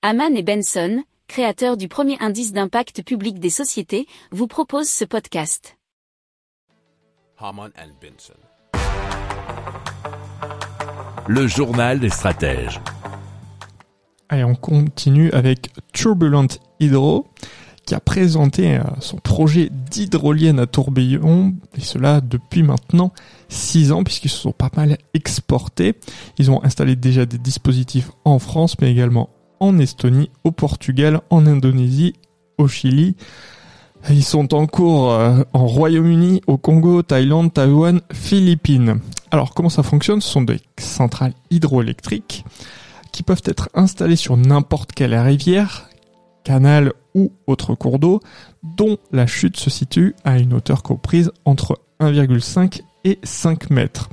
Haman et Benson, créateurs du premier indice d'impact public des sociétés, vous proposent ce podcast. Haman and Benson. Le journal des stratèges. Allez, on continue avec Turbulent Hydro qui a présenté euh, son projet d'hydrolienne à tourbillon, et cela depuis maintenant 6 ans, puisqu'ils se sont pas mal exportés. Ils ont installé déjà des dispositifs en France, mais également en Estonie, au Portugal, en Indonésie, au Chili. Ils sont en cours euh, en Royaume-Uni, au Congo, Thaïlande, Taïwan, Philippines. Alors comment ça fonctionne? Ce sont des centrales hydroélectriques qui peuvent être installées sur n'importe quelle rivière, canal ou autre cours d'eau, dont la chute se situe à une hauteur comprise entre 1,5 et 5 mètres.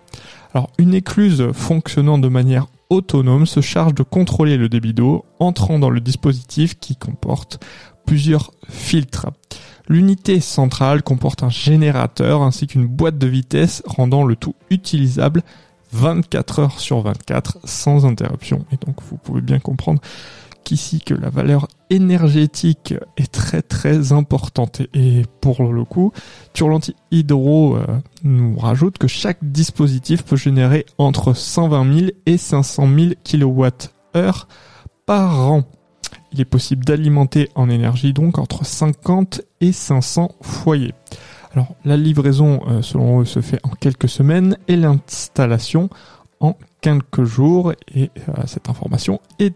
Alors une écluse fonctionnant de manière autonome se charge de contrôler le débit d'eau entrant dans le dispositif qui comporte plusieurs filtres. L'unité centrale comporte un générateur ainsi qu'une boîte de vitesse rendant le tout utilisable 24 heures sur 24 sans interruption. Et donc vous pouvez bien comprendre qu'ici que la valeur énergétique est très très importante. Et pour le coup, Turlanti Hydro euh, nous rajoute que chaque dispositif peut générer entre 120 000 et 500 000 kWh par an. Il est possible d'alimenter en énergie donc entre 50 et 500 foyers. Alors la livraison euh, selon eux se fait en quelques semaines et l'installation en quelques jours et euh, cette information est